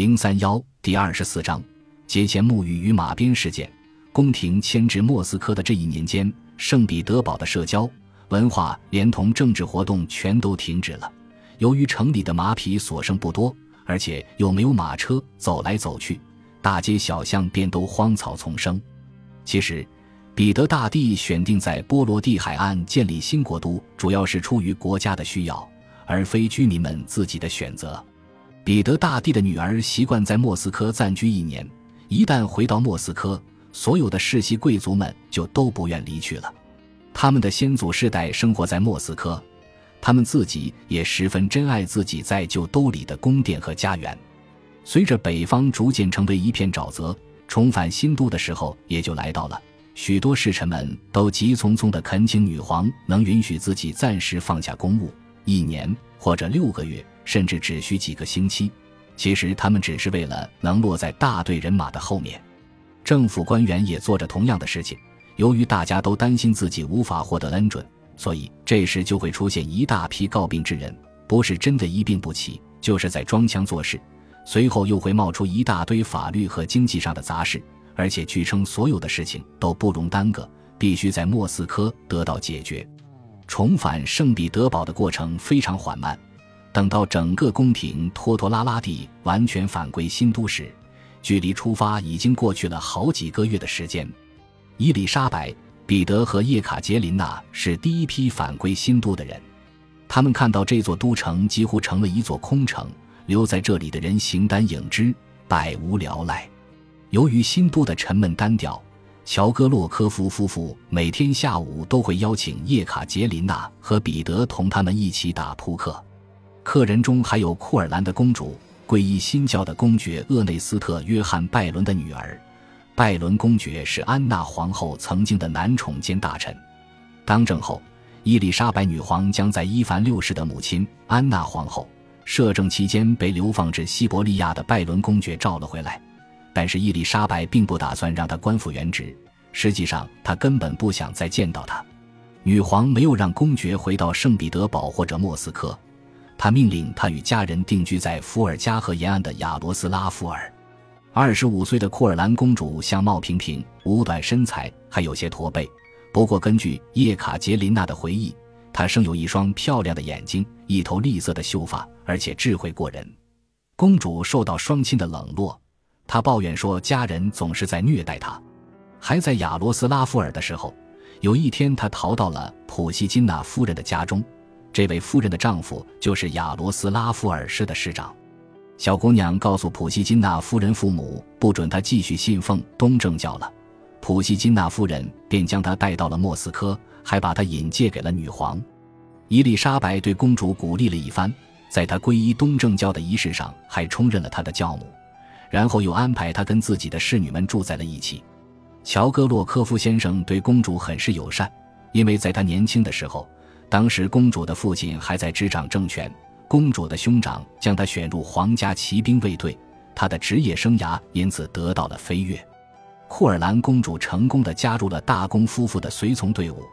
零三幺第二十四章节前沐浴与马鞭事件。宫廷迁至莫斯科的这一年间，圣彼得堡的社交、文化连同政治活动全都停止了。由于城里的马匹所剩不多，而且又没有马车走来走去，大街小巷便都荒草丛生。其实，彼得大帝选定在波罗的海岸建立新国都，主要是出于国家的需要，而非居民们自己的选择。彼得大帝的女儿习惯在莫斯科暂居一年，一旦回到莫斯科，所有的世袭贵族们就都不愿离去了。他们的先祖世代生活在莫斯科，他们自己也十分珍爱自己在旧都里的宫殿和家园。随着北方逐渐成为一片沼泽，重返新都的时候也就来到了。许多侍臣们都急匆匆地恳请女皇能允许自己暂时放下公务，一年或者六个月。甚至只需几个星期，其实他们只是为了能落在大队人马的后面。政府官员也做着同样的事情。由于大家都担心自己无法获得恩准，所以这时就会出现一大批告病之人，不是真的一病不起，就是在装腔作势。随后又会冒出一大堆法律和经济上的杂事，而且据称所有的事情都不容耽搁，必须在莫斯科得到解决。重返圣彼得堡的过程非常缓慢。等到整个宫廷拖拖拉拉地完全返归新都时，距离出发已经过去了好几个月的时间。伊丽莎白、彼得和叶卡捷琳娜是第一批返归新都的人，他们看到这座都城几乎成了一座空城，留在这里的人形单影只，百无聊赖。由于新都的沉闷单调，乔戈洛科夫夫妇每天下午都会邀请叶卡捷琳娜和彼得同他们一起打扑克。客人中还有库尔兰的公主，皈依新教的公爵厄内斯特·约翰·拜伦的女儿。拜伦公爵是安娜皇后曾经的男宠兼大臣。当政后，伊丽莎白女皇将在伊凡六世的母亲安娜皇后摄政期间被流放至西伯利亚的拜伦公爵召了回来，但是伊丽莎白并不打算让他官复原职。实际上，她根本不想再见到他。女皇没有让公爵回到圣彼得堡或者莫斯科。他命令他与家人定居在伏尔加河沿岸的亚罗斯拉夫尔。二十五岁的库尔兰公主相貌平平，五短身材，还有些驼背。不过，根据叶卡捷琳娜的回忆，她生有一双漂亮的眼睛，一头栗色的秀发，而且智慧过人。公主受到双亲的冷落，她抱怨说家人总是在虐待她。还在亚罗斯拉夫尔的时候，有一天她逃到了普希金娜夫人的家中。这位夫人的丈夫就是亚罗斯拉夫尔市的市长。小姑娘告诉普希金娜夫人父母，不准她继续信奉东正教了。普希金娜夫人便将她带到了莫斯科，还把她引荐给了女皇伊丽莎白。对公主鼓励了一番，在她皈依东正教的仪式上，还充任了她的教母，然后又安排她跟自己的侍女们住在了一起。乔戈洛科夫先生对公主很是友善，因为在他年轻的时候。当时公主的父亲还在执掌政权，公主的兄长将她选入皇家骑兵卫队，她的职业生涯因此得到了飞跃。库尔兰公主成功的加入了大公夫妇的随从队伍，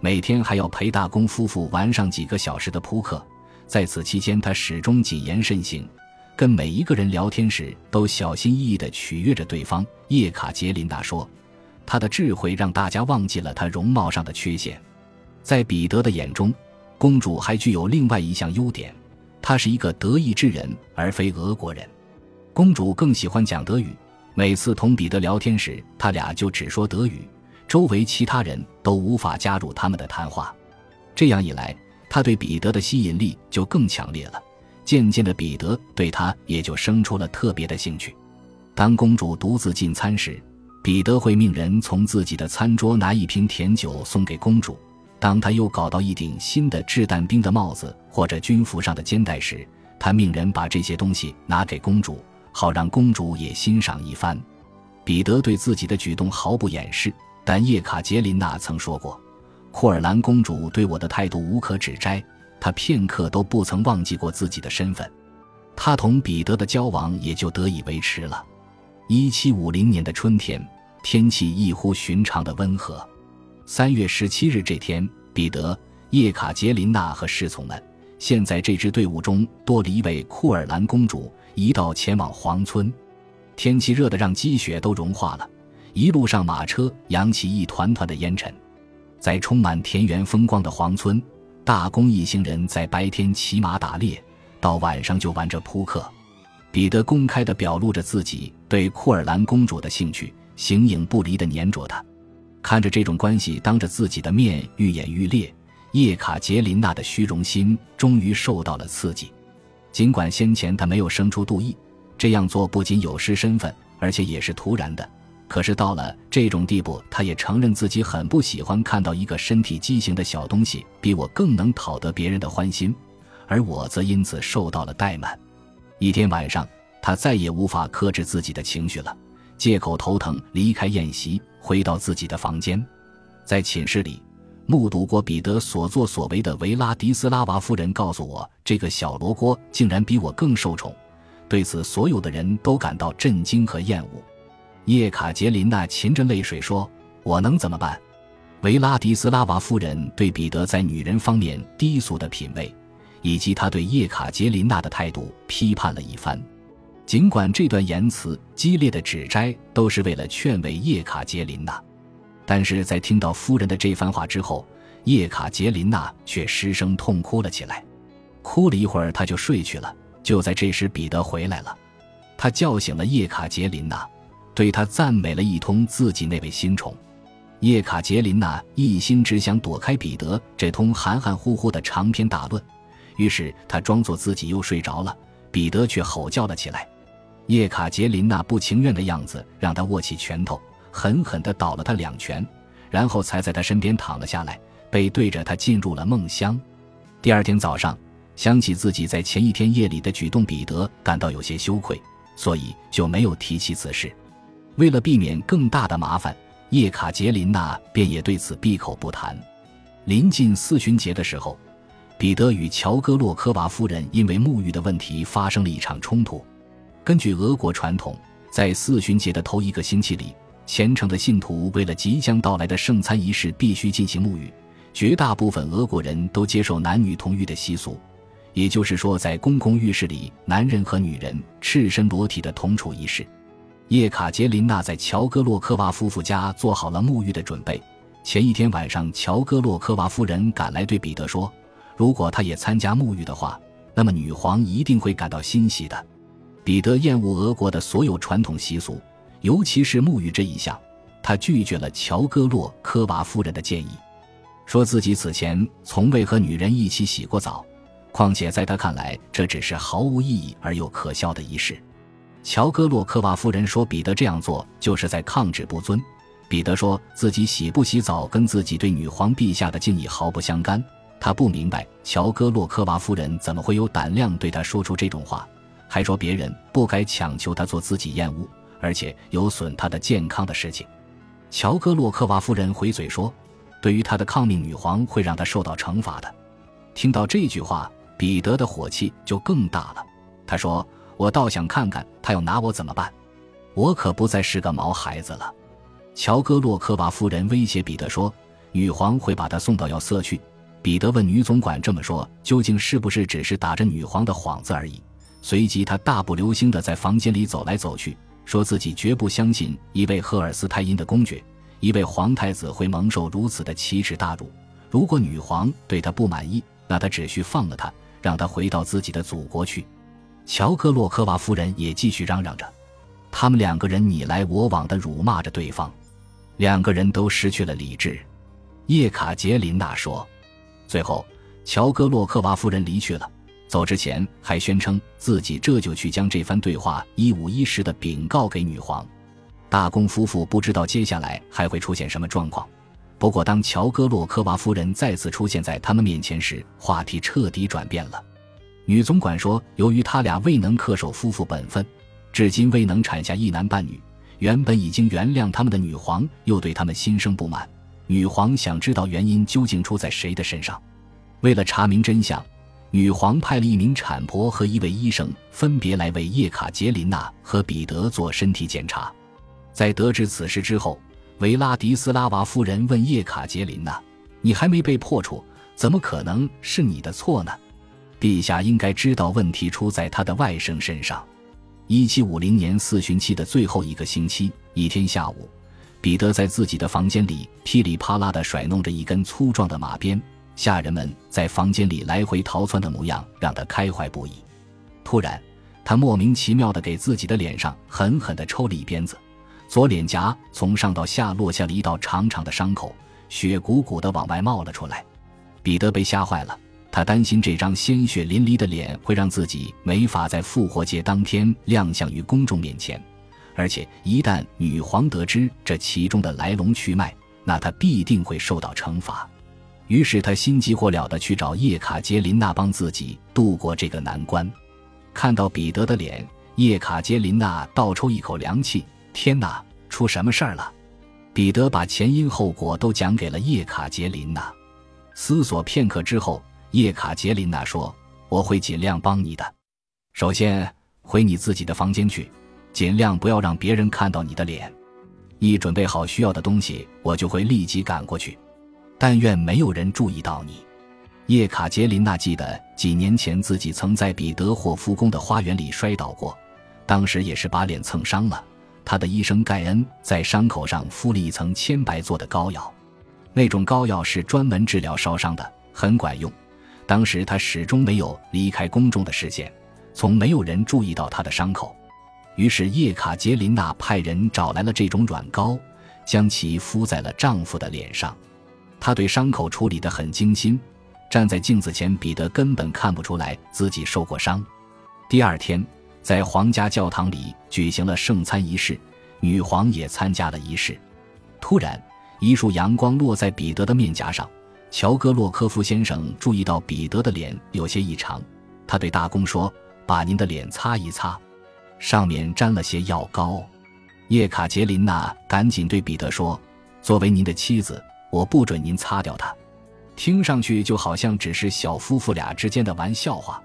每天还要陪大公夫妇玩上几个小时的扑克。在此期间，她始终谨言慎行，跟每一个人聊天时都小心翼翼地取悦着对方。叶卡捷琳娜说：“她的智慧让大家忘记了她容貌上的缺陷。”在彼得的眼中，公主还具有另外一项优点，她是一个德意志人，而非俄国人。公主更喜欢讲德语，每次同彼得聊天时，他俩就只说德语，周围其他人都无法加入他们的谈话。这样一来，他对彼得的吸引力就更强烈了。渐渐的，彼得对他也就生出了特别的兴趣。当公主独自进餐时，彼得会命人从自己的餐桌拿一瓶甜酒送给公主。当他又搞到一顶新的掷弹兵的帽子或者军服上的肩带时，他命人把这些东西拿给公主，好让公主也欣赏一番。彼得对自己的举动毫不掩饰，但叶卡捷琳娜曾说过：“库尔兰公主对我的态度无可指摘，她片刻都不曾忘记过自己的身份。”她同彼得的交往也就得以维持了。一七五零年的春天，天气异乎寻常的温和。三月十七日这天，彼得、叶卡捷琳娜和侍从们，现在这支队伍中多了一位库尔兰公主，一道前往黄村。天气热得让积雪都融化了，一路上马车扬起一团团的烟尘。在充满田园风光的黄村，大公一行人在白天骑马打猎，到晚上就玩着扑克。彼得公开地表露着自己对库尔兰公主的兴趣，形影不离地黏着她。看着这种关系当着自己的面愈演愈烈，叶卡捷琳娜的虚荣心终于受到了刺激。尽管先前她没有生出妒意，这样做不仅有失身份，而且也是突然的。可是到了这种地步，她也承认自己很不喜欢看到一个身体畸形的小东西比我更能讨得别人的欢心，而我则因此受到了怠慢。一天晚上，她再也无法克制自己的情绪了，借口头疼离开宴席。回到自己的房间，在寝室里目睹过彼得所作所为的维拉迪斯拉娃夫人告诉我，这个小罗锅竟然比我更受宠。对此，所有的人都感到震惊和厌恶。叶卡捷琳娜噙着泪水说：“我能怎么办？”维拉迪斯拉娃夫人对彼得在女人方面低俗的品味，以及他对叶卡捷琳娜的态度批判了一番。尽管这段言辞激烈的指摘都是为了劝慰叶卡捷琳娜，但是在听到夫人的这番话之后，叶卡捷琳娜却失声痛哭了起来。哭了一会儿，她就睡去了。就在这时，彼得回来了，他叫醒了叶卡捷琳娜，对她赞美了一通自己那位新宠。叶卡捷琳娜一心只想躲开彼得这通含含糊糊的长篇大论，于是她装作自己又睡着了，彼得却吼叫了起来。叶卡捷琳娜不情愿的样子，让他握起拳头，狠狠地倒了他两拳，然后才在他身边躺了下来，背对着他进入了梦乡。第二天早上，想起自己在前一天夜里的举动，彼得感到有些羞愧，所以就没有提起此事。为了避免更大的麻烦，叶卡捷琳娜便也对此闭口不谈。临近四旬节的时候，彼得与乔戈洛科娃夫人因为沐浴的问题发生了一场冲突。根据俄国传统，在四旬节的头一个星期里，虔诚的信徒为了即将到来的圣餐仪式，必须进行沐浴。绝大部分俄国人都接受男女同浴的习俗，也就是说，在公共浴室里，男人和女人赤身裸体的同处一室。叶卡捷琳娜在乔戈洛科娃夫妇家做好了沐浴的准备。前一天晚上，乔戈洛科娃夫人赶来对彼得说：“如果他也参加沐浴的话，那么女皇一定会感到欣喜的。”彼得厌恶俄国的所有传统习俗，尤其是沐浴这一项。他拒绝了乔戈洛科娃夫人的建议，说自己此前从未和女人一起洗过澡，况且在他看来，这只是毫无意义而又可笑的仪式。乔戈洛科娃夫人说，彼得这样做就是在抗旨不遵。彼得说自己洗不洗澡跟自己对女皇陛下的敬意毫不相干。他不明白乔戈洛科娃夫人怎么会有胆量对他说出这种话。还说别人不该强求他做自己厌恶而且有损他的健康的事情。乔戈洛克娃夫人回嘴说：“对于他的抗命，女皇会让他受到惩罚的。”听到这句话，彼得的火气就更大了。他说：“我倒想看看他要拿我怎么办。我可不再是个毛孩子了。”乔戈洛克娃夫人威胁彼得说：“女皇会把他送到要塞去。”彼得问女总管：“这么说，究竟是不是只是打着女皇的幌子而已？”随即，他大步流星地在房间里走来走去，说自己绝不相信一位赫尔斯泰因的公爵、一位皇太子会蒙受如此的奇耻大辱。如果女皇对他不满意，那他只需放了他，让他回到自己的祖国去。乔戈洛科娃夫人也继续嚷嚷着，他们两个人你来我往地辱骂着对方，两个人都失去了理智。叶卡捷琳娜说：“最后，乔戈洛克娃夫人离去了。”走之前还宣称自己这就去将这番对话一五一十的禀告给女皇。大公夫妇不知道接下来还会出现什么状况。不过，当乔戈洛科娃夫人再次出现在他们面前时，话题彻底转变了。女总管说，由于他俩未能恪守夫妇本分，至今未能产下一男半女，原本已经原谅他们的女皇又对他们心生不满。女皇想知道原因究竟出在谁的身上。为了查明真相。女皇派了一名产婆和一位医生，分别来为叶卡捷琳娜和彼得做身体检查。在得知此事之后，维拉迪斯拉娃夫人问叶卡捷琳娜：“你还没被破处，怎么可能是你的错呢？陛下应该知道问题出在他的外甥身上。”一七五零年四旬期的最后一个星期，一天下午，彼得在自己的房间里噼里啪啦地甩弄着一根粗壮的马鞭，下人们在房间里来回逃窜的模样让他开怀不已。突然，他莫名其妙地给自己的脸上狠狠地抽了一鞭子，左脸颊从上到下落下了一道长长的伤口，血鼓鼓地往外冒了出来。彼得被吓坏了。他担心这张鲜血淋漓的脸会让自己没法在复活节当天亮相于公众面前，而且一旦女皇得知这其中的来龙去脉，那他必定会受到惩罚。于是他心急火燎地去找叶卡捷琳娜帮自己度过这个难关。看到彼得的脸，叶卡捷琳娜倒抽一口凉气：“天哪，出什么事儿了？”彼得把前因后果都讲给了叶卡捷琳娜。思索片刻之后。叶卡捷琳娜说：“我会尽量帮你的。首先，回你自己的房间去，尽量不要让别人看到你的脸。一准备好需要的东西，我就会立即赶过去。但愿没有人注意到你。”叶卡捷琳娜记得几年前自己曾在彼得霍夫宫的花园里摔倒过，当时也是把脸蹭伤了。她的医生盖恩在伤口上敷了一层千白做的膏药，那种膏药是专门治疗烧伤的，很管用。当时他始终没有离开公众的视线，从没有人注意到他的伤口。于是叶卡捷琳娜派人找来了这种软膏，将其敷在了丈夫的脸上。他对伤口处理得很精心。站在镜子前，彼得根本看不出来自己受过伤。第二天，在皇家教堂里举行了圣餐仪式，女皇也参加了仪式。突然，一束阳光落在彼得的面颊上。乔戈洛科夫先生注意到彼得的脸有些异常，他对大公说：“把您的脸擦一擦，上面沾了些药膏。”叶卡捷琳娜赶紧对彼得说：“作为您的妻子，我不准您擦掉它。”听上去就好像只是小夫妇俩之间的玩笑话。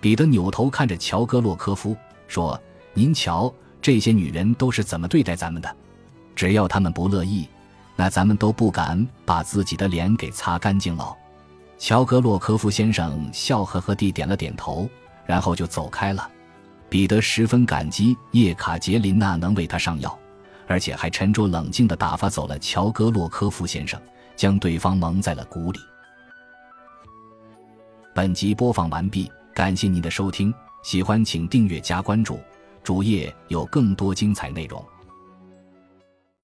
彼得扭头看着乔戈洛科夫说：“您瞧，这些女人都是怎么对待咱们的？只要她们不乐意。”那咱们都不敢把自己的脸给擦干净了。乔格洛科夫先生笑呵呵地点了点头，然后就走开了。彼得十分感激叶卡捷琳娜能为他上药，而且还沉着冷静地打发走了乔戈洛科夫先生，将对方蒙在了鼓里。本集播放完毕，感谢您的收听，喜欢请订阅加关注，主页有更多精彩内容。